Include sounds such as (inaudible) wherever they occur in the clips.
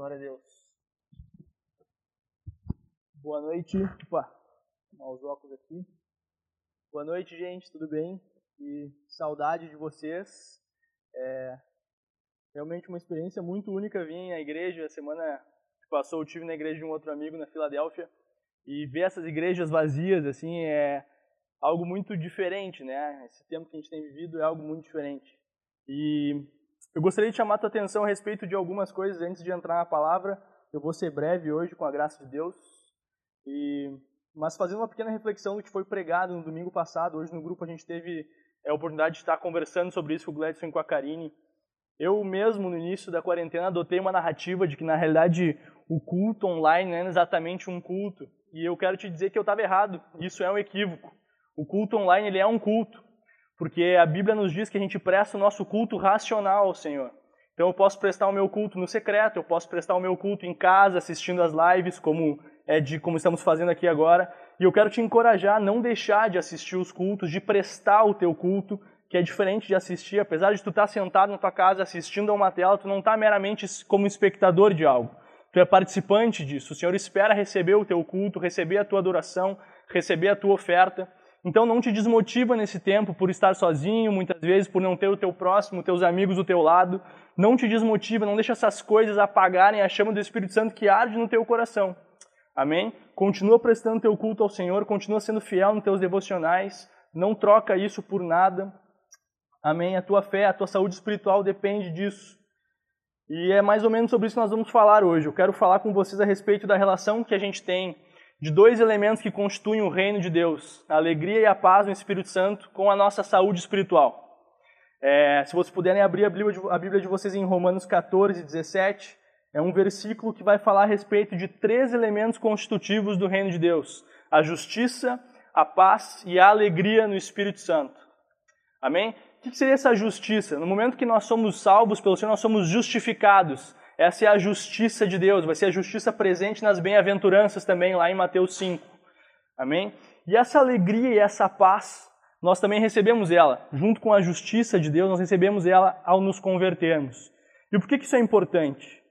Glória a Deus. Boa noite. Opa, vou os óculos aqui. Boa noite, gente, tudo bem? E saudade de vocês. É realmente uma experiência muito única vir à igreja. A semana que passou eu tive na igreja de um outro amigo na Filadélfia e ver essas igrejas vazias assim é algo muito diferente, né? Esse tempo que a gente tem vivido é algo muito diferente. E eu gostaria de chamar a tua atenção a respeito de algumas coisas antes de entrar na palavra. Eu vou ser breve hoje, com a graça de Deus. E, mas fazendo uma pequena reflexão do que foi pregado no domingo passado, hoje no grupo a gente teve a oportunidade de estar conversando sobre isso com o Gladson e com a Karine. Eu mesmo, no início da quarentena, adotei uma narrativa de que, na realidade, o culto online não é exatamente um culto. E eu quero te dizer que eu estava errado. Isso é um equívoco. O culto online ele é um culto porque a Bíblia nos diz que a gente presta o nosso culto racional ao Senhor. Então eu posso prestar o meu culto no secreto, eu posso prestar o meu culto em casa, assistindo as lives, como é de como estamos fazendo aqui agora. E eu quero te encorajar a não deixar de assistir os cultos, de prestar o teu culto, que é diferente de assistir. Apesar de tu estar sentado na tua casa assistindo a uma tela, tu não está meramente como espectador de algo. Tu é participante disso. O Senhor espera receber o teu culto, receber a tua adoração, receber a tua oferta. Então não te desmotiva nesse tempo por estar sozinho, muitas vezes por não ter o teu próximo, teus amigos do teu lado. Não te desmotiva, não deixa essas coisas apagarem a chama do Espírito Santo que arde no teu coração. Amém? Continua prestando teu culto ao Senhor, continua sendo fiel nos teus devocionais, não troca isso por nada. Amém? A tua fé, a tua saúde espiritual depende disso. E é mais ou menos sobre isso que nós vamos falar hoje. Eu quero falar com vocês a respeito da relação que a gente tem de dois elementos que constituem o reino de Deus, a alegria e a paz no Espírito Santo, com a nossa saúde espiritual. É, se vocês puderem abrir a Bíblia, de, a Bíblia de vocês em Romanos 14, 17, é um versículo que vai falar a respeito de três elementos constitutivos do reino de Deus: a justiça, a paz e a alegria no Espírito Santo. Amém? O que seria essa justiça? No momento que nós somos salvos pelo Senhor, nós somos justificados. Essa é a justiça de Deus, vai ser a justiça presente nas bem-aventuranças também, lá em Mateus 5. Amém? E essa alegria e essa paz, nós também recebemos ela. Junto com a justiça de Deus, nós recebemos ela ao nos convertermos. E por que, isso é importante?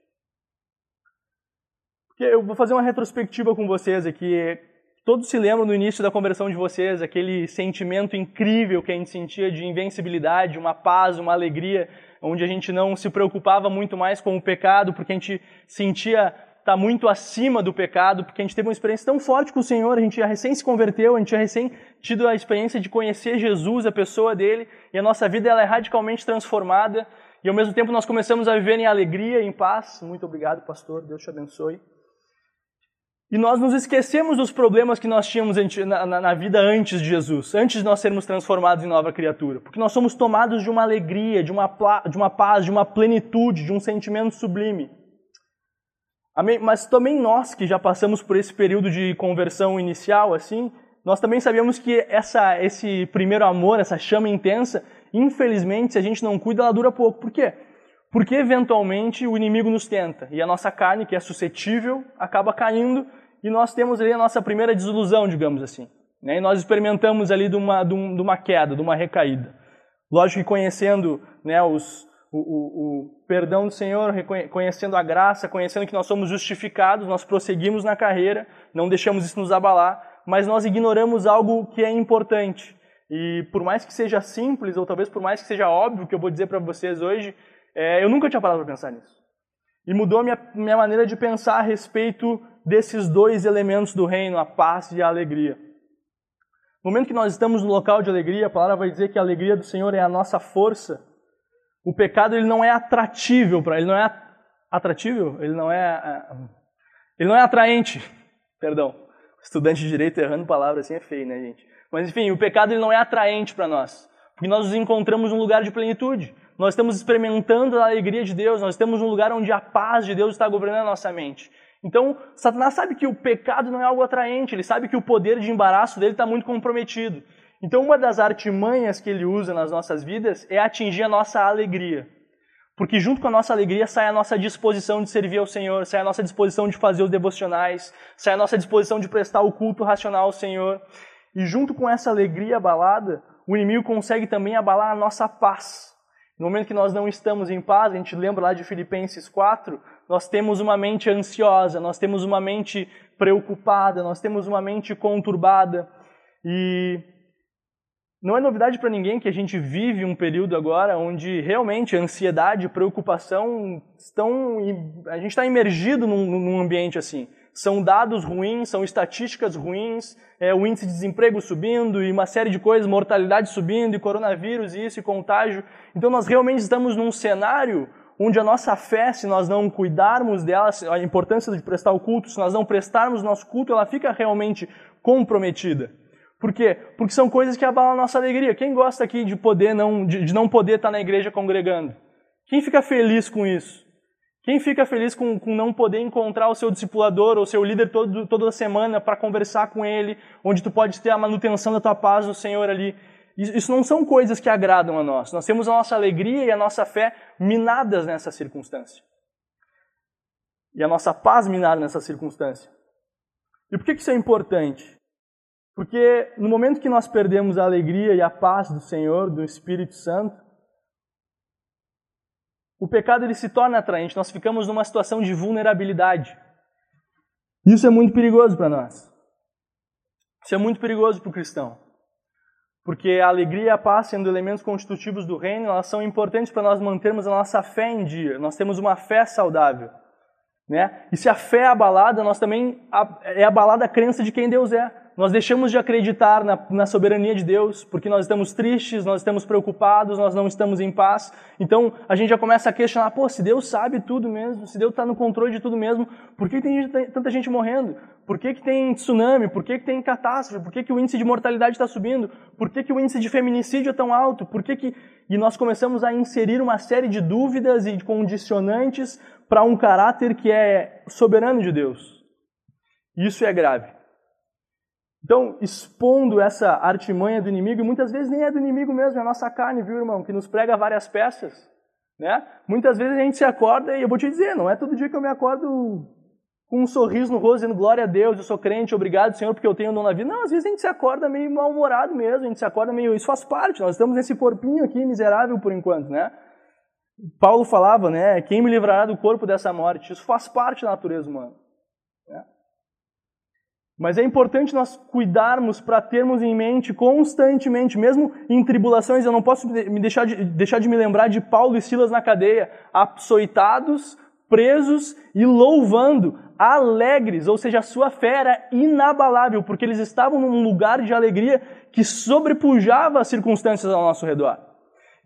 Porque eu vou fazer uma retrospectiva com vocês aqui. Todos se lembram no início da conversão de vocês, aquele sentimento incrível que a gente sentia de invencibilidade, uma paz, uma alegria onde a gente não se preocupava muito mais com o pecado, porque a gente sentia estar tá muito acima do pecado, porque a gente teve uma experiência tão forte com o Senhor, a gente já recém se converteu, a gente já recém tido a experiência de conhecer Jesus, a pessoa dele, e a nossa vida ela é radicalmente transformada, e ao mesmo tempo nós começamos a viver em alegria, em paz. Muito obrigado, pastor, Deus te abençoe. E nós nos esquecemos dos problemas que nós tínhamos na, vida antes de Jesus, antes de nós sermos transformados em nova criatura. Porque nós somos tomados de uma alegria, de uma, de uma paz, de uma plenitude, de um sentimento sublime. Amém? Mas também nós que já passamos por esse período de conversão inicial, assim, nós também sabemos que essa, esse primeiro amor, essa chama intensa, infelizmente, se a gente não cuida, ela dura pouco. Por quê? Porque eventualmente o inimigo nos tenta e a nossa carne, que é suscetível, acaba caindo e nós temos ali a nossa primeira desilusão, digamos assim. Né? E nós experimentamos ali de uma, de, uma queda, de uma recaída. Lógico que conhecendo né, os, o, o, o, perdão do Senhor, conhecendo a graça, conhecendo que nós somos justificados, nós prosseguimos na carreira, não deixamos isso nos abalar, mas nós ignoramos algo que é importante. E por mais que seja simples, ou talvez por mais que seja óbvio que eu vou dizer para vocês hoje, é, eu nunca tinha parado para pensar nisso. E mudou minha, minha maneira de pensar a respeito desses dois elementos do reino, a paz e a alegria. No momento que nós estamos no local de alegria, a palavra vai dizer que a alegria do Senhor é a nossa força. O pecado ele não é atratível para ele não é atratível, ele não é, é ele não é atraente. (laughs) Perdão, estudante de direito errando palavra assim é feio, né, gente? Mas enfim, o pecado ele não é atraente para nós, porque nós nos encontramos num lugar de plenitude. Nós estamos experimentando a alegria de Deus, nós estamos num lugar onde a paz de Deus está governando a nossa mente. Então, Satanás sabe que o pecado não é algo atraente, ele sabe que o poder de embaraço dele está muito comprometido. Então, uma das artimanhas que ele usa nas nossas vidas é atingir a nossa alegria. Porque junto com a nossa alegria sai a nossa disposição de servir ao Senhor, sai a nossa disposição de fazer os devocionais, sai a nossa disposição de prestar o culto racional ao Senhor. E junto com essa alegria abalada, o inimigo consegue também abalar a nossa paz. No momento que nós não estamos em paz, a gente lembra lá de Filipenses 4, nós temos uma mente ansiosa, nós temos uma mente preocupada, nós temos uma mente conturbada. E não é novidade para ninguém que a gente vive um período agora onde realmente ansiedade e preocupação estão. A gente está imergido num, num, ambiente assim. São dados ruins, são estatísticas ruins, é, o índice de desemprego subindo e uma série de coisas, mortalidade subindo e coronavírus e isso e contágio. Então nós realmente estamos num cenário onde a nossa fé, se nós não cuidarmos dela, a importância de prestar o culto, se nós não prestarmos nosso culto, ela fica realmente comprometida. Por quê? Porque são coisas que abalam a nossa alegria. Quem gosta aqui de poder não, de, de não poder estar na igreja congregando? Quem fica feliz com isso? Quem fica feliz com, com não poder encontrar o seu discipulador ou seu líder todo, toda semana para conversar com ele, onde tu pode ter a manutenção da tua paz do Senhor ali? Isso não são coisas que agradam a nós. Nós temos a nossa alegria e a nossa fé minadas nessa circunstância. E a nossa paz minada nessa circunstância. E por que isso é importante? Porque no momento que nós perdemos a alegria e a paz do Senhor, do Espírito Santo, o pecado ele se torna atraente, nós ficamos numa situação de vulnerabilidade. Isso é muito perigoso para nós. Isso é muito perigoso para o cristão. Porque a alegria e a paz, sendo elementos constitutivos do reino, elas são importantes para nós mantermos a nossa fé em dia. Nós temos uma fé saudável. Né? E se a fé é abalada, nós também é abalada a crença de quem Deus é. Nós deixamos de acreditar na, na, soberania de Deus porque nós estamos tristes, nós estamos preocupados, nós não estamos em paz. Então a gente já começa a questionar: pô, se Deus sabe tudo mesmo, se Deus está no controle de tudo mesmo, por que tem tanta gente morrendo? Por que, que tem tsunami? Por que, que tem catástrofe? Por que, que o índice de mortalidade está subindo? Por que, que o índice de feminicídio é tão alto? Por que, que. E nós começamos a inserir uma série de dúvidas e condicionantes para um caráter que é soberano de Deus. Isso é grave. Então, expondo essa artimanha do inimigo, e muitas vezes nem é do inimigo mesmo, é a nossa carne, viu, irmão, que nos prega várias peças. Né? Muitas vezes a gente se acorda, e eu vou te dizer, não é todo dia que eu me acordo com um sorriso no rosto, dizendo glória a Deus, eu sou crente, obrigado, Senhor, porque eu tenho um dom na vida. Não, às vezes a gente se acorda meio mal-humorado mesmo, a gente se acorda meio. Isso faz parte, nós estamos nesse corpinho aqui miserável por enquanto, né? Paulo falava, né? Quem me livrará do corpo dessa morte? Isso faz parte da natureza humana. Né? Mas é importante nós cuidarmos para termos em mente constantemente, mesmo em tribulações, eu não posso me deixar de, deixar de me lembrar de Paulo e Silas na cadeia, açoitados, presos e louvando, alegres, ou seja, a sua fé era inabalável, porque eles estavam num lugar de alegria que sobrepujava as circunstâncias ao nosso redor.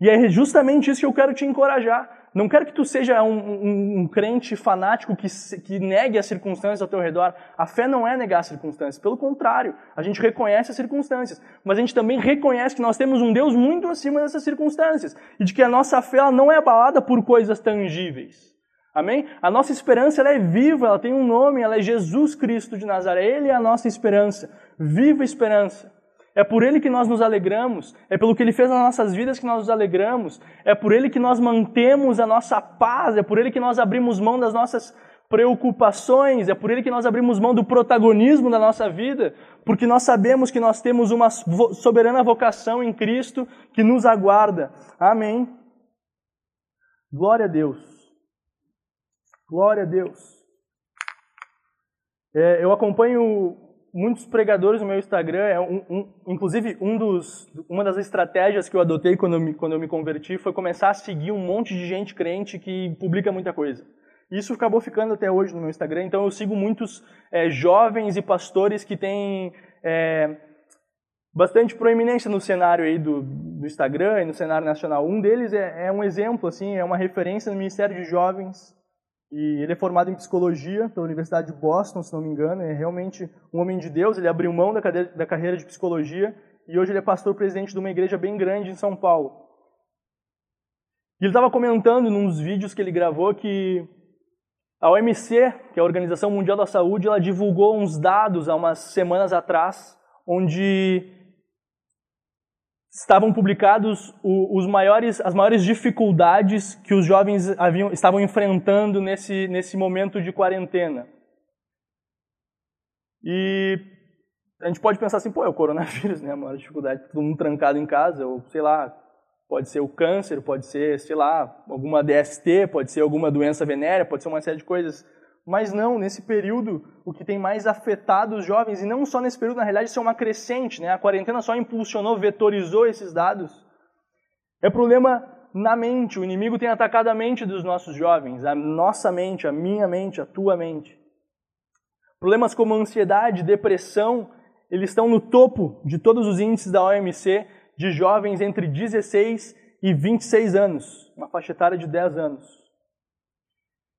E é justamente isso que eu quero te encorajar. Não quero que tu seja um, um, um, crente fanático que, que negue as circunstâncias ao teu redor. A fé não é negar as circunstâncias. Pelo contrário, a gente reconhece as circunstâncias. Mas a gente também reconhece que nós temos um Deus muito acima dessas circunstâncias. E de que a nossa fé não é abalada por coisas tangíveis. Amém? A nossa esperança ela é viva, ela tem um nome, ela é Jesus Cristo de Nazaré. Ele é a nossa esperança. Viva esperança. É por Ele que nós nos alegramos, é pelo que Ele fez nas nossas vidas que nós nos alegramos, é por Ele que nós mantemos a nossa paz, é por Ele que nós abrimos mão das nossas preocupações, é por Ele que nós abrimos mão do protagonismo da nossa vida, porque nós sabemos que nós temos uma soberana vocação em Cristo que nos aguarda. Amém. Glória a Deus. Glória a Deus. É, eu acompanho muitos pregadores no meu Instagram, é um, um, inclusive um dos, uma das estratégias que eu adotei quando eu, me, quando eu me converti foi começar a seguir um monte de gente crente que publica muita coisa. Isso acabou ficando até hoje no meu Instagram, então eu sigo muitos é, jovens e pastores que têm é, bastante proeminência no cenário aí do, do Instagram e no cenário nacional. Um deles é, é um exemplo, assim, é uma referência no Ministério de Jovens, e ele é formado em psicologia pela Universidade de Boston, se não me engano. É realmente um homem de Deus. Ele abriu mão da, cadeira, da carreira de psicologia e hoje ele é pastor presidente de uma igreja bem grande em São Paulo. E ele estava comentando nos vídeos que ele gravou que a OMC, que é a Organização Mundial da Saúde, ela divulgou uns dados há umas semanas atrás, onde estavam publicados os maiores, as maiores dificuldades que os jovens haviam, estavam enfrentando nesse, nesse momento de quarentena. E a gente pode pensar assim, pô, é o coronavírus, né? A maior dificuldade, todo mundo trancado em casa, ou sei lá, Pode ser o câncer, pode ser, sei lá, alguma DST, pode ser alguma doença venérea, pode ser uma série de coisas. Mas não, nesse período, o que tem mais afetado os jovens, e não só nesse período, na realidade, isso é uma crescente, né? A quarentena só impulsionou, vetorizou esses dados. É problema na mente. O inimigo tem atacado a mente dos nossos jovens, a nossa mente, a minha mente, a tua mente. Problemas como ansiedade, depressão, eles estão no topo de todos os índices da OMC de jovens entre 16 e 26 anos, uma faixa etária de 10 anos.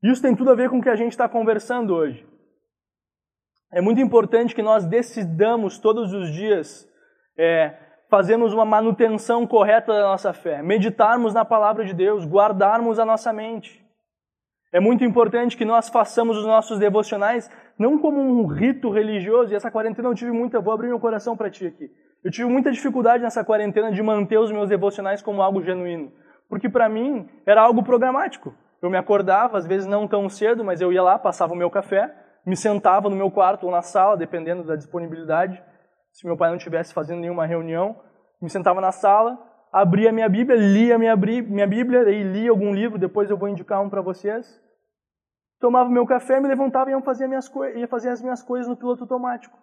Isso tem tudo a ver com o que a gente está conversando hoje. É muito importante que nós decidamos todos os dias é, fazermos uma manutenção correta da nossa fé, meditarmos na palavra de Deus, guardarmos a nossa mente. É muito importante que nós façamos os nossos devocionais não como um rito religioso, e essa quarentena eu tive muita, vou abrir meu coração para ti aqui. Eu tive muita dificuldade nessa quarentena de manter os meus devocionais como algo genuíno, porque para mim era algo programático. Eu me acordava, às vezes não tão cedo, mas eu ia lá, passava o meu café, me sentava no meu quarto ou na sala, dependendo da disponibilidade. Se meu pai não estivesse fazendo nenhuma reunião, me sentava na sala, abria minha Bíblia, lia minha, minha Bíblia, e lia algum livro, depois eu vou indicar um para vocês. Tomava meu café, me levantava e fazer, minhas ia fazer as minhas coisas no piloto automático.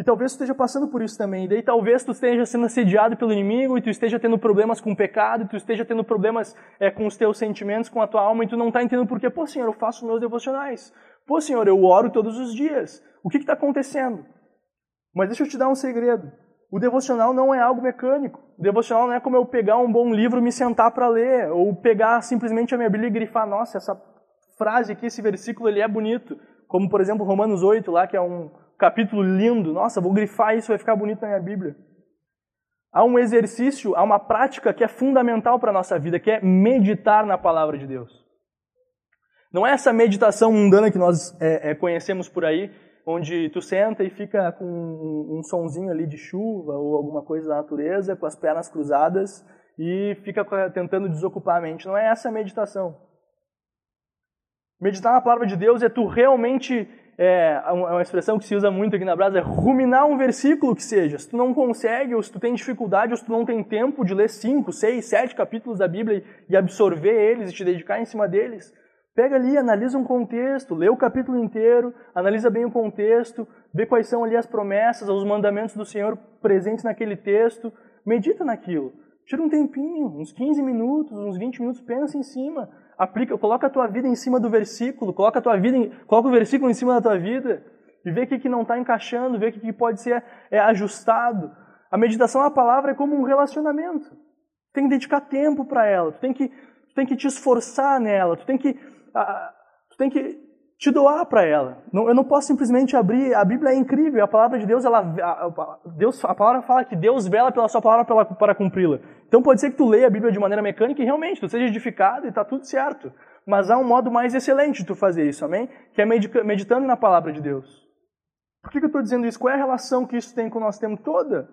E talvez tu esteja passando por isso também. E daí talvez tu esteja sendo assediado pelo inimigo e tu esteja tendo problemas com o pecado, e tu esteja tendo problemas é, com os teus sentimentos, com a tua alma, e tu não está entendendo por quê. Pô, Senhor, eu faço meus devocionais. Pô, Senhor, eu oro todos os dias. O que está acontecendo? Mas deixa eu te dar um segredo. O devocional não é algo mecânico. O devocional não é como eu pegar um bom livro e me sentar para ler, ou pegar simplesmente a minha Bíblia e grifar, nossa, essa frase aqui, esse versículo, ele é bonito. Como, por exemplo, Romanos 8, lá, que é um capítulo lindo. Nossa, vou grifar isso, vai ficar bonito na minha Bíblia. Há um exercício, há uma prática que é fundamental para a nossa vida, que é meditar na palavra de Deus. Não é essa meditação mundana que nós é, é, conhecemos por aí, onde tu senta e fica com um, um sonzinho ali de chuva ou alguma coisa da natureza, com as pernas cruzadas e fica tentando desocupar a mente. Não é essa a meditação. Meditar na palavra de Deus é tu realmente é, é uma expressão que se usa muito aqui na Brasa, é ruminar um versículo que seja. Se tu não consegue, ou se tu tem dificuldade, ou se tu não tem tempo de ler cinco, seis, sete capítulos da Bíblia e absorver eles e te dedicar em cima deles, pega ali, analisa um contexto, lê o capítulo inteiro, analisa bem o contexto, vê quais são ali as promessas, os mandamentos do Senhor presentes naquele texto, medita naquilo. Tira um tempinho, uns 15 minutos, uns 20 minutos, pensa em cima aplica, coloca a tua vida em cima do versículo, coloca a tua vida, em, coloca o versículo em cima da tua vida e vê o que, que não está encaixando, vê o que, que pode ser é, ajustado. A meditação a palavra é como um relacionamento. Tu tem que dedicar tempo para ela, tu tem que, tu tem que te esforçar nela, tu tem que, uh, tu tem que te doar para ela. Eu não posso simplesmente abrir. A Bíblia é incrível. A palavra de Deus, ela, a, Deus, a palavra fala que Deus vela pela sua palavra para, para cumpri-la. Então pode ser que tu leia a Bíblia de maneira mecânica e realmente tu seja edificado e está tudo certo. Mas há um modo mais excelente de tu fazer isso, amém? Que é meditando na palavra de Deus. Por que, que eu estou dizendo isso? Qual é a relação que isso tem com o nosso tempo toda?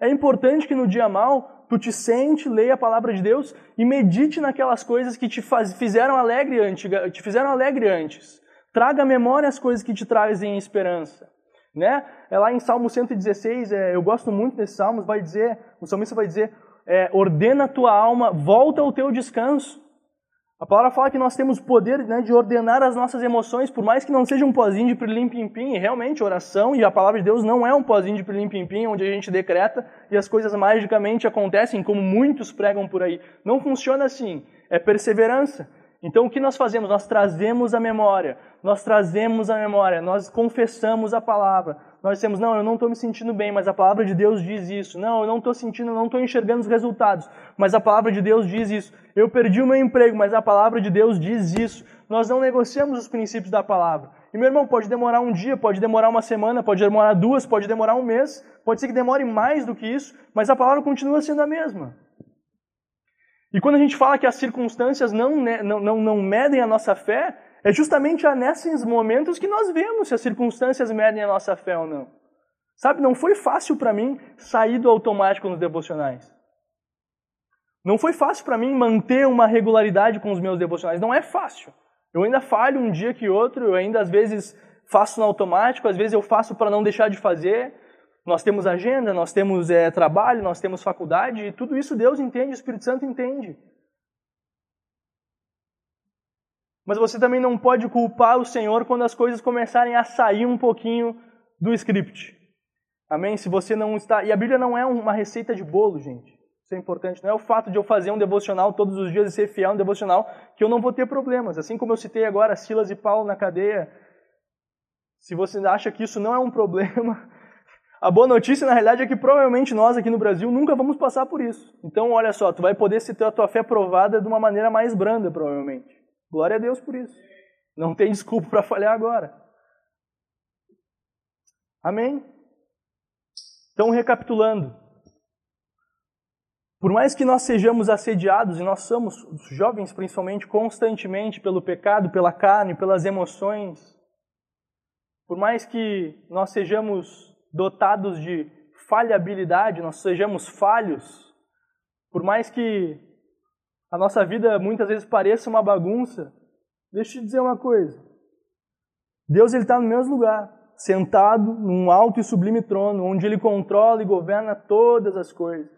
É importante que no dia mal tu te sente, leia a palavra de Deus e medite naquelas coisas que te faz, fizeram alegre antes, te fizeram alegre antes. Traga à memória as coisas que te trazem esperança. Né? É lá em Salmo 116, é, eu gosto muito desses salmos, vai dizer, o salmista vai dizer, é, ordena a tua alma, volta ao teu descanso. A palavra fala que nós temos poder né, de ordenar as nossas emoções, por mais que não seja um pozinho de pirlim-pim-pim, e realmente oração e a palavra de Deus não é um pozinho de pirlim-pim-pim, onde a gente decreta e as coisas magicamente acontecem, como muitos pregam por aí. Não funciona assim, é perseverança. Então o que nós fazemos? Nós trazemos a memória, nós trazemos a memória, nós confessamos a palavra, nós dizemos, não, eu não estou me sentindo bem, mas a palavra de Deus diz isso. Não, eu não estou sentindo, não estou enxergando os resultados, mas a palavra de Deus diz isso. Eu perdi o meu emprego, mas a palavra de Deus diz isso. Nós não negociamos os princípios da palavra. E meu irmão, pode demorar um dia, pode demorar uma semana, pode demorar duas, pode demorar um mês, pode ser que demore mais do que isso, mas a palavra continua sendo a mesma. E quando a gente fala que as circunstâncias não, não, não, não medem a nossa fé, é justamente nesses momentos que nós vemos se as circunstâncias medem a nossa fé ou não. Sabe, não foi fácil para mim sair do automático nos devocionais. Não foi fácil para mim manter uma regularidade com os meus devocionais. Não é fácil. Eu ainda falho um dia que outro, eu ainda às vezes faço no automático, às vezes eu faço para não deixar de fazer. Nós temos agenda, nós temos é, trabalho, nós temos faculdade, e tudo isso Deus entende, o Espírito Santo entende. Mas você também não pode culpar o Senhor quando as coisas começarem a sair um pouquinho do script. Amém? Se você não está. E a Bíblia não é uma receita de bolo, gente. Isso é importante. Não é o fato de eu fazer um devocional todos os dias e ser fiel no devocional que eu não vou ter problemas. Assim como eu citei agora Silas e Paulo na cadeia. Se você acha que isso não é um problema, a boa notícia na realidade é que provavelmente nós aqui no Brasil nunca vamos passar por isso. Então, olha só, tu vai poder ter a tua fé provada de uma maneira mais branda, provavelmente. Glória a Deus por isso. Não tem desculpa para falhar agora. Amém? Então, recapitulando. Por mais que nós sejamos assediados, e nós somos, jovens principalmente, constantemente pelo pecado, pela carne, pelas emoções, por mais que nós sejamos dotados de falhabilidade, nós sejamos falhos, por mais que a nossa vida muitas vezes pareça uma bagunça, deixa eu te dizer uma coisa. Deus está no mesmo lugar, sentado num alto e sublime trono, onde ele controla e governa todas as coisas.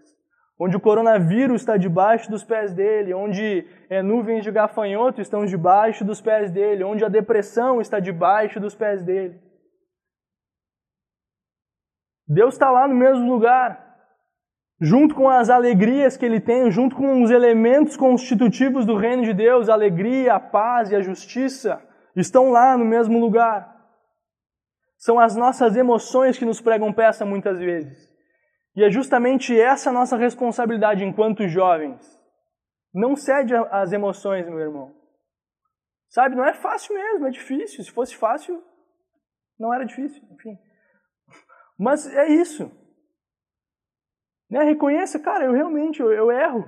Onde o coronavírus está debaixo dos pés dele, onde é, nuvens de gafanhoto estão debaixo dos pés dele, onde a depressão está debaixo dos pés dele. Deus está lá no mesmo lugar, junto com as alegrias que ele tem, junto com os elementos constitutivos do reino de Deus, a alegria, a paz e a justiça, estão lá no mesmo lugar. São as nossas emoções que nos pregam peça muitas vezes. E é justamente essa nossa responsabilidade enquanto jovens. Não cede às emoções, meu irmão. Sabe, não é fácil mesmo, é difícil. Se fosse fácil, não era difícil, enfim. Mas é isso. Né? Reconheça, cara, eu realmente, eu, eu erro.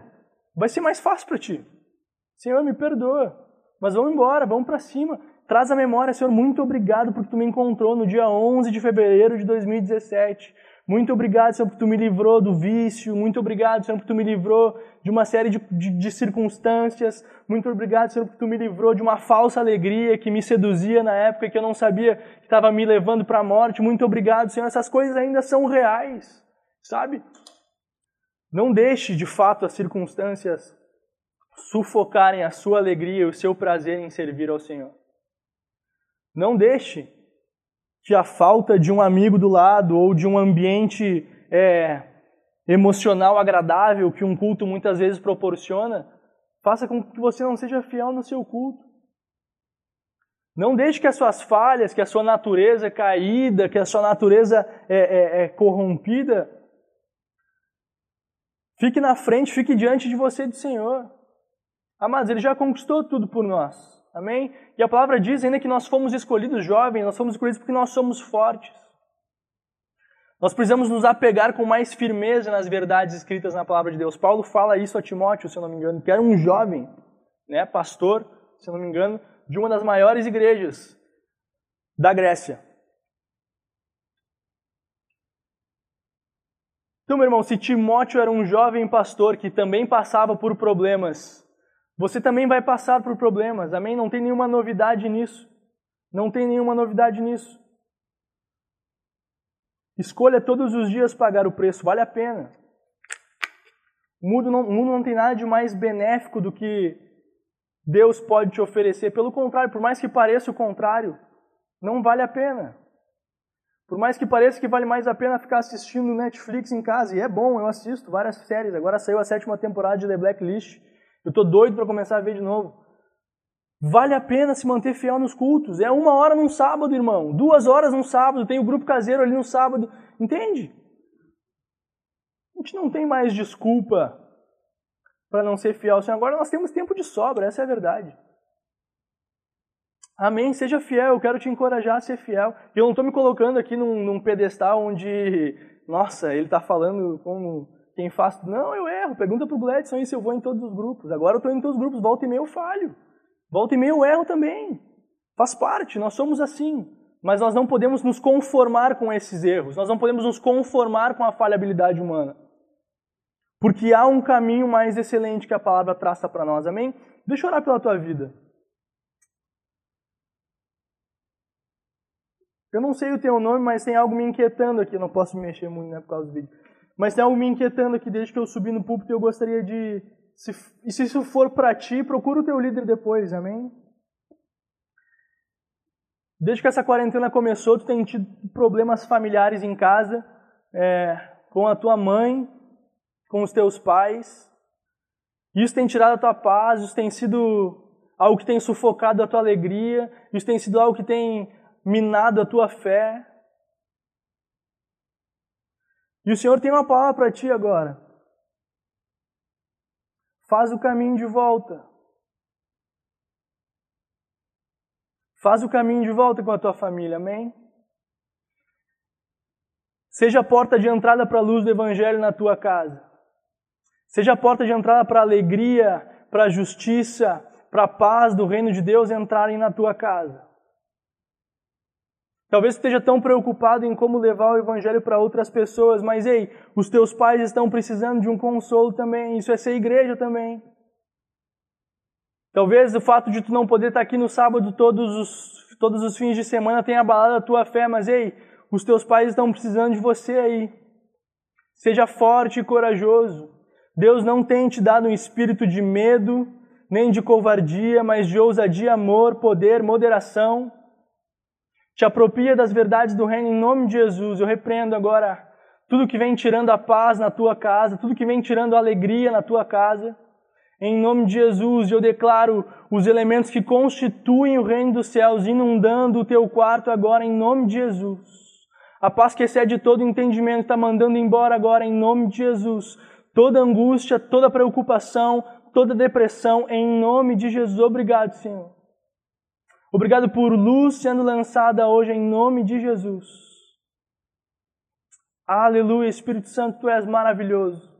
Vai ser mais fácil para ti. Senhor, me perdoa. Mas vamos embora, vamos para cima. Traz a memória, Senhor, muito obrigado porque tu me encontrou no dia 11 de fevereiro de 2017. Muito obrigado, Senhor, porque tu me livrou do vício. Muito obrigado, Senhor, porque tu me livrou de uma série de, de, de, circunstâncias. Muito obrigado, Senhor, porque tu me livrou de uma falsa alegria que me seduzia na época que eu não sabia que estava me levando para a morte. Muito obrigado, Senhor. Essas coisas ainda são reais, sabe? Não deixe, de fato, as circunstâncias sufocarem a sua alegria e o seu prazer em servir ao Senhor. Não deixe que a falta de um amigo do lado ou de um ambiente é, emocional agradável que um culto muitas vezes proporciona faça com que você não seja fiel no seu culto. Não deixe que as suas falhas, que a sua natureza caída, que a sua natureza é, é, é corrompida Fique na frente, fique diante de você do Senhor. Amados, Ele já conquistou tudo por nós. Amém? E a palavra diz ainda que nós fomos escolhidos jovens, nós fomos escolhidos porque nós somos fortes. Nós precisamos nos apegar com mais firmeza nas verdades escritas na palavra de Deus. Paulo fala isso a Timóteo, se eu não me engano, que era um jovem, né, pastor, se eu não me engano, de uma das maiores igrejas da Grécia. Então, meu irmão, se Timóteo era um jovem pastor que também passava por problemas, você também vai passar por problemas, amém? Não tem nenhuma novidade nisso. Não tem nenhuma novidade nisso. Escolha todos os dias pagar o preço, vale a pena. O mundo não, o mundo não tem nada de mais benéfico do que Deus pode te oferecer. Pelo contrário, por mais que pareça o contrário, não vale a pena. Por mais que pareça que vale mais a pena ficar assistindo Netflix em casa, e é bom, eu assisto várias séries. Agora saiu a sétima temporada de The Blacklist. Eu tô doido para começar a ver de novo. Vale a pena se manter fiel nos cultos. É uma hora num sábado, irmão. Duas horas num sábado. Tem o grupo caseiro ali no sábado. Entende? A gente não tem mais desculpa para não ser fiel. Agora nós temos tempo de sobra, essa é a verdade. Amém. Seja fiel. Eu quero te encorajar a ser fiel. Eu não estou me colocando aqui num, num, pedestal onde, nossa, ele está falando como quem faz. Não, eu erro. Pergunta para o Gladson aí se eu vou em todos os grupos. Agora eu estou em todos os grupos. Volta e meio eu falho. Volta e meio eu erro também. Faz parte. Nós somos assim. Mas nós não podemos nos conformar com esses erros. Nós não podemos nos conformar com a falhabilidade humana. Porque há um caminho mais excelente que a palavra traça para nós. Amém? Deixa eu orar pela tua vida. Eu não sei o teu nome, mas tem algo me inquietando aqui. Eu não posso me mexer muito, né, por causa do vídeo. Mas tem algo me inquietando aqui desde que eu subi no púlpito eu gostaria de. Se, e se isso for para ti, procura o teu líder depois, amém? Desde que essa quarentena começou, tu tem tido problemas familiares em casa, é, com a tua mãe, com os teus pais. Isso tem tirado a tua paz, isso tem sido algo que tem sufocado a tua alegria, isso tem sido algo que tem minado a tua fé. E o Senhor tem uma palavra para ti agora. Faz o caminho de volta. Faz o caminho de volta com a tua família, amém? Seja a porta de entrada para a luz do Evangelho na tua casa. Seja a porta de entrada para a alegria, para a justiça, para a paz do reino de Deus entrarem na tua casa. Talvez esteja tão preocupado em como levar o evangelho para outras pessoas, mas ei, os teus pais estão precisando de um consolo também. Isso é ser igreja também. Talvez o fato de tu não poder estar aqui no sábado todos os, todos os fins de semana tenha abalado a tua fé, mas ei, os teus pais estão precisando de você aí. Seja forte e corajoso. Deus não tem te dado um espírito de medo, nem de covardia, mas de ousadia, amor, poder, moderação. Te apropria das verdades do reino em nome de Jesus. Eu repreendo agora tudo que vem tirando a paz na tua casa, tudo que vem tirando a alegria na tua casa. Em nome de Jesus, eu declaro os elementos que constituem o reino dos céus inundando o teu quarto agora, em nome de Jesus. A paz que excede todo entendimento está mandando embora agora, em nome de Jesus. Toda angústia, toda preocupação, toda depressão, em nome de Jesus. Obrigado, Senhor. Obrigado por luz sendo lançada hoje, em nome de Jesus. Aleluia, Espírito Santo, tu és maravilhoso.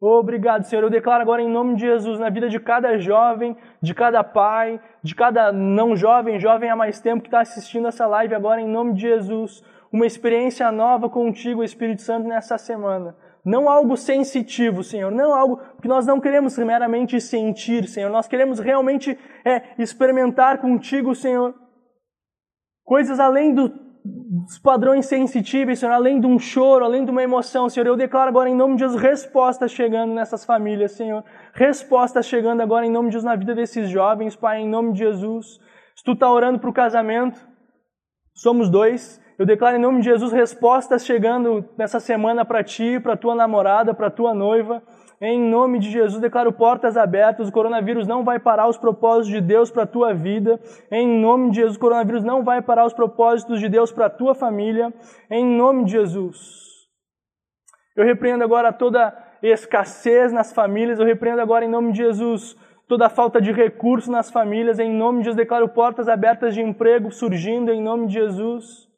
Obrigado, Senhor. Eu declaro agora em nome de Jesus na vida de cada jovem, de cada pai, de cada não jovem, jovem há mais tempo que está assistindo essa live agora em nome de Jesus, uma experiência nova contigo, Espírito Santo, nessa semana. Não algo sensitivo, Senhor, não algo que nós não queremos meramente sentir, Senhor. Nós queremos realmente é, experimentar contigo, Senhor, coisas além do dos padrões sensitíveis, Senhor, além de um choro, além de uma emoção, Senhor, eu declaro agora em nome de Jesus respostas chegando nessas famílias, Senhor. Respostas chegando agora em nome de Jesus na vida desses jovens, Pai, em nome de Jesus. Se tu está orando para o casamento, somos dois. Eu declaro em nome de Jesus respostas chegando nessa semana para ti, para tua namorada, para tua noiva. Em nome de Jesus, declaro portas abertas. O coronavírus não vai parar os propósitos de Deus para tua vida. Em nome de Jesus, o coronavírus não vai parar os propósitos de Deus para tua família. Em nome de Jesus. Eu repreendo agora toda escassez nas famílias. Eu repreendo agora, em nome de Jesus, toda falta de recurso nas famílias. Em nome de Jesus, declaro portas abertas de emprego surgindo. Em nome de Jesus.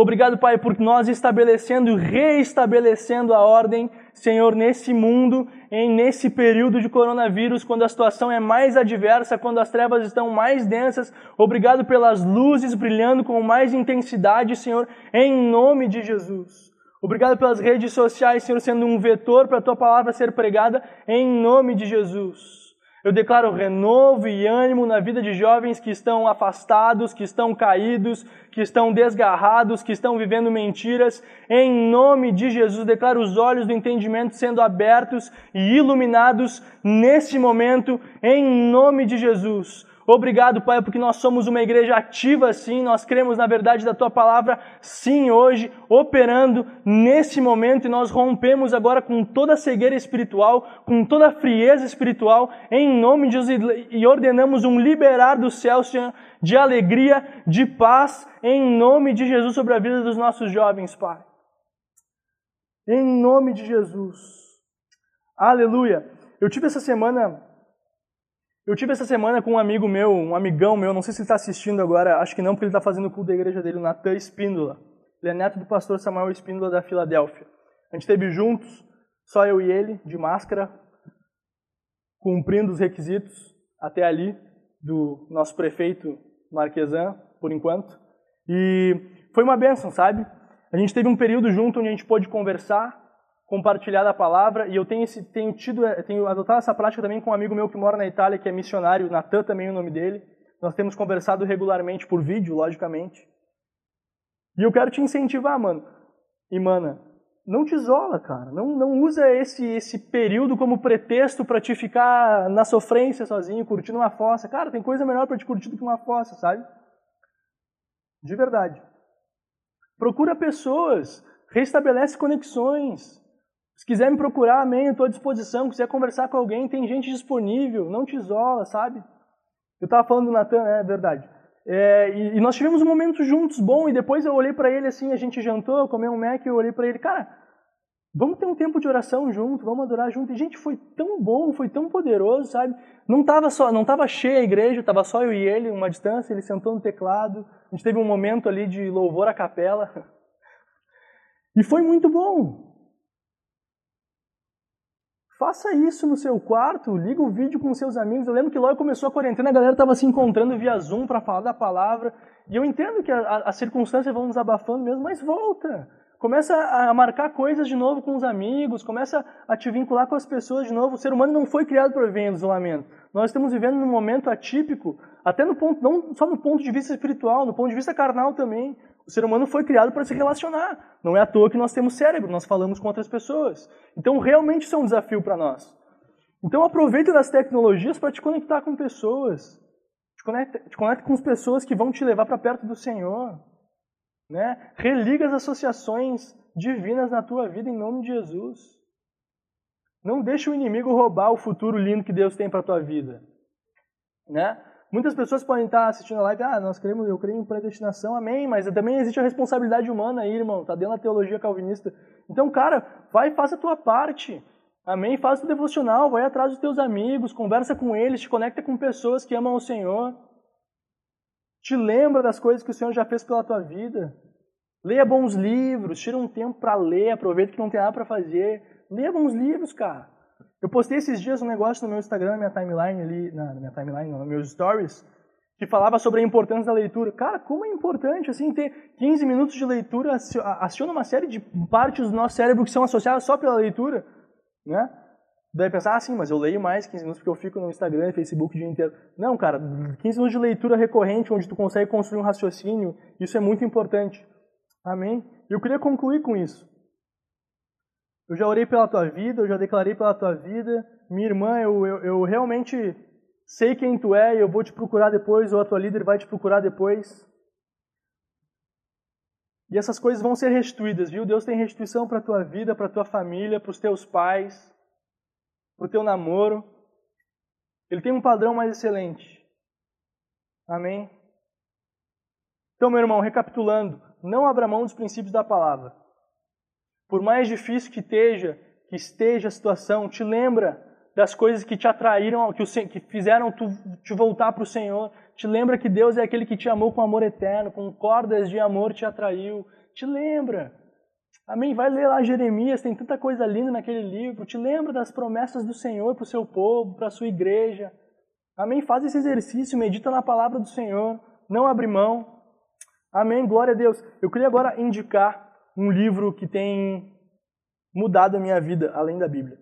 Obrigado, Pai, por nós estabelecendo e reestabelecendo a ordem, Senhor, nesse mundo, em nesse período de coronavírus, quando a situação é mais adversa, quando as trevas estão mais densas. Obrigado pelas luzes brilhando com mais intensidade, Senhor, em nome de Jesus. Obrigado pelas redes sociais, Senhor, sendo um vetor para a tua palavra ser pregada, em nome de Jesus. Eu declaro renovo e ânimo na vida de jovens que estão afastados, que estão caídos, que estão desgarrados, que estão vivendo mentiras. Em nome de Jesus, declaro os olhos do entendimento sendo abertos e iluminados nesse momento, em nome de Jesus. Obrigado, Pai, porque nós somos uma igreja ativa, sim, nós cremos na verdade da Tua palavra, sim, hoje, operando nesse momento e nós rompemos agora com toda a cegueira espiritual, com toda a frieza espiritual, em nome de Jesus, e ordenamos um liberar do céu, Senhor, de alegria, de paz, em nome de Jesus sobre a vida dos nossos jovens, Pai. Em nome de Jesus. Aleluia. Eu tive essa semana eu tive essa semana com um amigo meu, um amigão meu, não sei se ele está assistindo agora, acho que não, porque ele está fazendo o culto da igreja dele, o Natan Espíndola. Ele é neto do pastor Samuel Espíndola da Filadélfia. A gente esteve juntos, só eu e ele, de máscara, cumprindo os requisitos até ali do nosso prefeito Marquesan, por enquanto. E foi uma benção, sabe? A gente teve um período junto onde a gente pôde conversar, compartilhar a palavra e eu tenho, esse, tenho tido, eh, tenho adotado essa prática também com um amigo meu que mora na Itália, que é missionário, Natan também é o nome dele, Nós temos conversado regularmente por vídeo, logicamente. E eu quero te incentivar, mano. E, mana, não te isola, cara. Não, não usa esse, esse período como pretexto para te ficar na sofrência sozinho, curtindo uma fossa. Cara, tem coisa melhor para te curtir do que uma fossa, sabe? De verdade. Procura pessoas, restabelece conexões. Se quiser me procurar, amém, estou à disposição. Se quiser conversar com alguém, tem gente disponível. Não te isola, sabe? Eu estava falando do Natan, é verdade. É, e, e, nós tivemos um momento juntos bom, e depois eu olhei para ele assim, a gente jantou, comeu um Mac, eu olhei para ele, cara, vamos ter um tempo de oração junto, vamos adorar junto. E, gente, foi tão bom, foi tão poderoso, sabe? Não estava só, não tava cheia a igreja, estava só eu e ele, uma distância, ele sentou no teclado, a gente teve um momento ali de louvor à capela. (laughs) E foi muito bom. Faça isso no seu quarto, liga o vídeo com seus amigos. Eu lembro que logo começou a quarentena, a galera estava se encontrando via Zoom para falar da palavra. E eu entendo que as circunstâncias vão nos abafando mesmo, mas volta. Começa a marcar coisas de novo com os amigos, começa a te vincular com as pessoas de novo. O ser humano não foi criado para viver em isolamento. Nós estamos vivendo num momento atípico, até no ponto, não só no ponto de vista espiritual, no ponto de vista carnal também. O ser humano foi criado para se relacionar. Não é à toa que nós temos cérebro, nós falamos com outras pessoas. Então, realmente isso é um desafio para nós. Então, aproveita das tecnologias para te conectar com pessoas. Te conecta, te conecta com as pessoas que vão te levar para perto do Senhor. Né? Religa as associações divinas na tua vida em nome de Jesus. Não deixe o inimigo roubar o futuro lindo que Deus tem para a tua vida. Né? Muitas pessoas podem estar assistindo a live, ah, nós queremos, eu creio em predestinação, amém, mas também existe a responsabilidade humana aí, irmão, tá dentro da teologia calvinista. Então, cara, vai e faça a tua parte. Amém? Faz o devocional, vai atrás dos teus amigos, conversa com eles, te conecta com pessoas que amam o Senhor. Te lembra das coisas que o Senhor já fez pela tua vida. Leia bons livros, tira um tempo para ler, aproveita que não tem nada para fazer. Leia bons livros, cara. Eu postei esses dias um negócio no meu Instagram, na minha timeline ali, na, minha timeline, nos meus stories, que falava sobre a importância da leitura. Cara, como é importante, assim, ter 15 minutos de leitura aciona uma série de partes do nosso cérebro que são associadas só pela leitura, né? Deve pensar, ah, sim, mas eu leio mais 15 minutos porque eu fico no Instagram e Facebook o dia inteiro. Não, cara, 15 minutos de leitura recorrente, onde tu consegue construir um raciocínio, isso é muito importante. Amém? Eu queria concluir com isso. Eu já orei pela tua vida, eu já declarei pela tua vida. Minha irmã, eu, eu, eu realmente sei quem tu é e eu vou te procurar depois, ou a tua líder vai te procurar depois. E essas coisas vão ser restituídas, viu? Deus tem restituição para a tua vida, para a tua família, para os teus pais, para o teu namoro. Ele tem um padrão mais excelente. Amém? Então, meu irmão, recapitulando, não abra mão dos princípios da palavra. Por mais difícil que esteja, que esteja a situação, te lembra das coisas que te atraíram, que, o, que fizeram tu te voltar para o Senhor. Te lembra que Deus é aquele que te amou com amor eterno, com cordas de amor te atraiu. Te lembra. Amém? Vai ler lá Jeremias, tem tanta coisa linda naquele livro. Te lembra das promessas do Senhor para o seu povo, para a sua igreja. Amém? Faz esse exercício, medita na palavra do Senhor. Não abre mão. Amém? Glória a Deus. Eu queria agora indicar um livro que tem mudado a minha vida, além da Bíblia.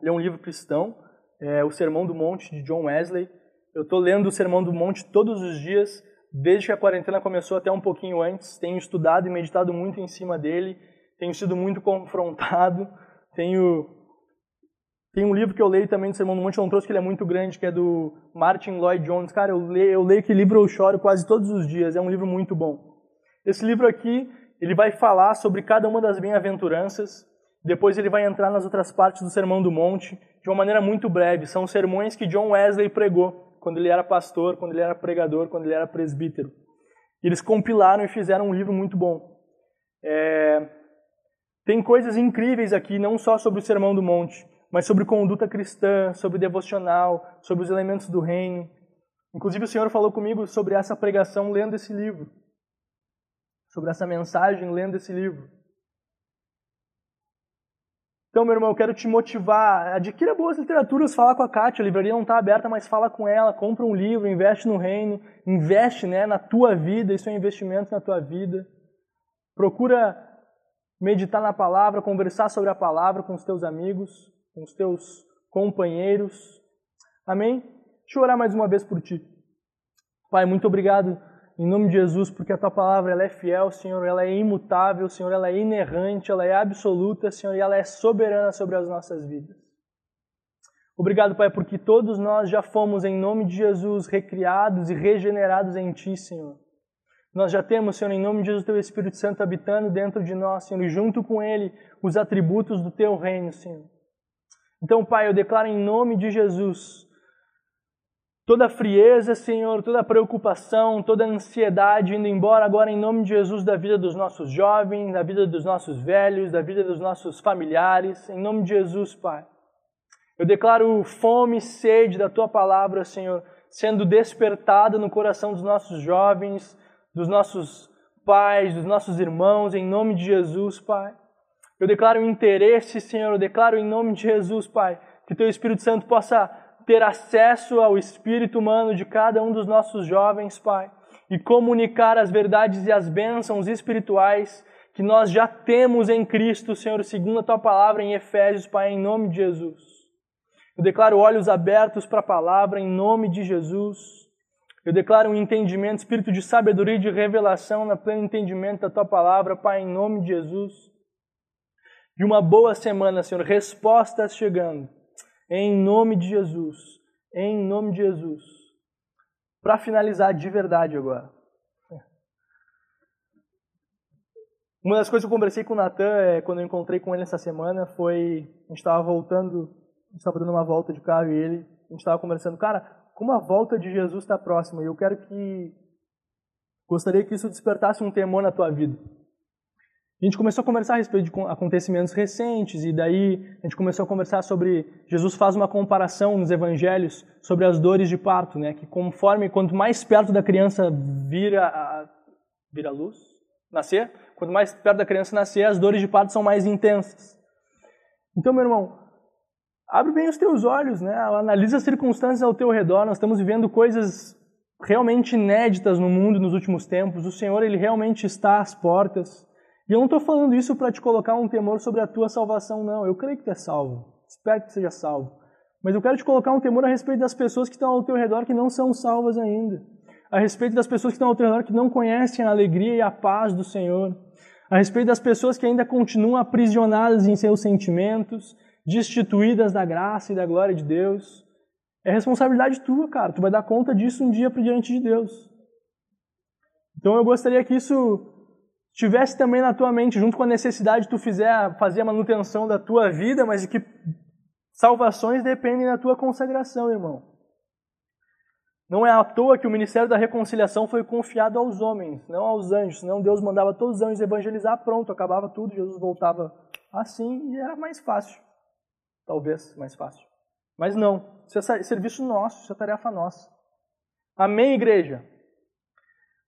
Ele é um livro cristão, é o Sermão do Monte, de John Wesley. Eu estou lendo o Sermão do Monte todos os dias, desde que a quarentena começou até um pouquinho antes. Tenho estudado e meditado muito em cima dele, tenho sido muito confrontado. Tenho tem um livro que eu leio também do Sermão do Monte, eu não trouxe que ele é muito grande, que é do Martin Lloyd Jones. Cara, eu leio, eu leio aquele livro, eu choro quase todos os dias, é um livro muito bom. Esse livro aqui, ele vai falar sobre cada uma das bem-aventuranças, depois ele vai entrar nas outras partes do Sermão do Monte, de uma maneira muito breve. São sermões que John Wesley pregou quando ele era pastor, quando ele era pregador, quando ele era presbítero. Eles compilaram e fizeram um livro muito bom. É... Tem coisas incríveis aqui, não só sobre o Sermão do Monte, mas sobre conduta cristã, sobre devocional, sobre os elementos do reino. Inclusive, o Senhor falou comigo sobre essa pregação lendo esse livro sobre essa mensagem lendo esse livro. Então, meu irmão, eu quero te motivar. Adquira boas literaturas, fala com a Kátia, a livraria não está aberta, mas fala com ela, compra um livro, investe no reino, investe né, na tua vida, isso é um investimento na tua vida. Procura meditar na palavra, conversar sobre a palavra com os teus amigos, com os teus companheiros. Amém? Deixa eu orar mais uma vez por ti. Pai, muito obrigado em nome de Jesus, porque a tua palavra ela é fiel, Senhor, ela é imutável, Senhor, ela é inerrante, ela é absoluta, Senhor, e ela é soberana sobre as nossas vidas. Obrigado, Pai, porque todos nós já fomos, em nome de Jesus, recriados e regenerados em Ti, Senhor. Nós já temos, Senhor, em nome de Jesus, Teu Espírito Santo habitando dentro de nós, Senhor, e junto com Ele os atributos do Teu reino, Senhor. Então, Pai, eu declaro em nome de Jesus toda frieza, Senhor, toda preocupação, toda ansiedade indo embora agora em nome de Jesus da vida dos nossos jovens, da vida dos nossos velhos, da vida dos nossos familiares, em nome de Jesus, Pai. Eu declaro fome e sede da tua palavra, Senhor, sendo despertada no coração dos nossos jovens, dos nossos pais, dos nossos irmãos, em nome de Jesus, Pai. Eu declaro interesse, Senhor, eu declaro em nome de Jesus, Pai, que teu Espírito Santo possa ter acesso ao espírito humano de cada um dos nossos jovens, Pai, e comunicar as verdades e as bênçãos espirituais que nós já temos em Cristo, Senhor, segundo a tua palavra em Efésios, Pai, em nome de Jesus. Eu declaro olhos abertos para a palavra em nome de Jesus. Eu declaro um entendimento, espírito de sabedoria e de revelação na pleno entendimento da tua palavra, Pai, em nome de Jesus. E uma boa semana, Senhor, respostas chegando em nome de Jesus. Em nome de Jesus. Para finalizar de verdade agora. Uma das coisas que eu conversei com o Natan é, quando eu encontrei com ele essa semana foi. A gente estava voltando, a gente estava dando uma volta de carro e ele. A gente estava conversando, cara, como a volta de Jesus está próxima e eu quero que. Gostaria que isso despertasse um temor na tua vida. A gente começou a conversar a respeito de acontecimentos recentes, e daí a gente começou a conversar sobre. Jesus faz uma comparação nos evangelhos sobre as dores de parto, né? Que conforme, quanto mais perto da criança vira a, vira luz, nascer, quanto mais perto da criança nascer, as dores de parto são mais intensas. Então, meu irmão, abre bem os teus olhos, né? Analisa as circunstâncias ao teu redor. Nós estamos vivendo coisas realmente inéditas no mundo nos últimos tempos. O Senhor, ele realmente está às portas. E eu não estou falando isso para te colocar um temor sobre a tua salvação, não. Eu creio que tu é salvo. Espero que seja salvo. Mas eu quero te colocar um temor a respeito das pessoas que estão ao teu redor que não são salvas ainda. A respeito das pessoas que estão ao teu redor que não conhecem a alegria e a paz do Senhor. A respeito das pessoas que ainda continuam aprisionadas em seus sentimentos, destituídas da graça e da glória de Deus. É responsabilidade tua, cara. Tu vai dar conta disso um dia diante de Deus. Então eu gostaria que isso tivesse também na tua mente, junto com a necessidade de tu fizer, fazer a manutenção da tua vida, mas de que salvações dependem da tua consagração, irmão. Não é à toa que o ministério da reconciliação foi confiado aos homens, não aos anjos. Senão Deus mandava todos os anjos evangelizar, pronto, acabava tudo, Jesus voltava assim e era mais fácil. Talvez mais fácil. Mas não, isso é serviço nosso, isso é tarefa nossa. Amém, igreja?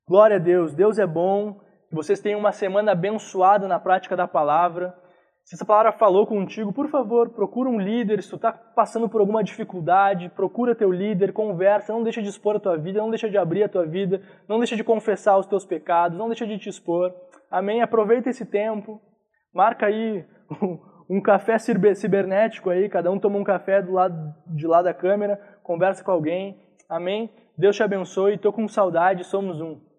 Glória a Deus, Deus é bom que vocês tenham uma semana abençoada na prática da palavra. Se essa palavra falou contigo, por favor, procura um líder. Se tu está passando por alguma dificuldade, procura teu líder, conversa, não deixa de expor a tua vida, não deixa de abrir a tua vida, não deixa de confessar os teus pecados, não deixa de te expor. Amém? Aproveita esse tempo, marca aí um café cibernético aí, cada um toma um café do lado de lá da câmera, conversa com alguém. Amém? Deus te abençoe, estou com saudade, somos um.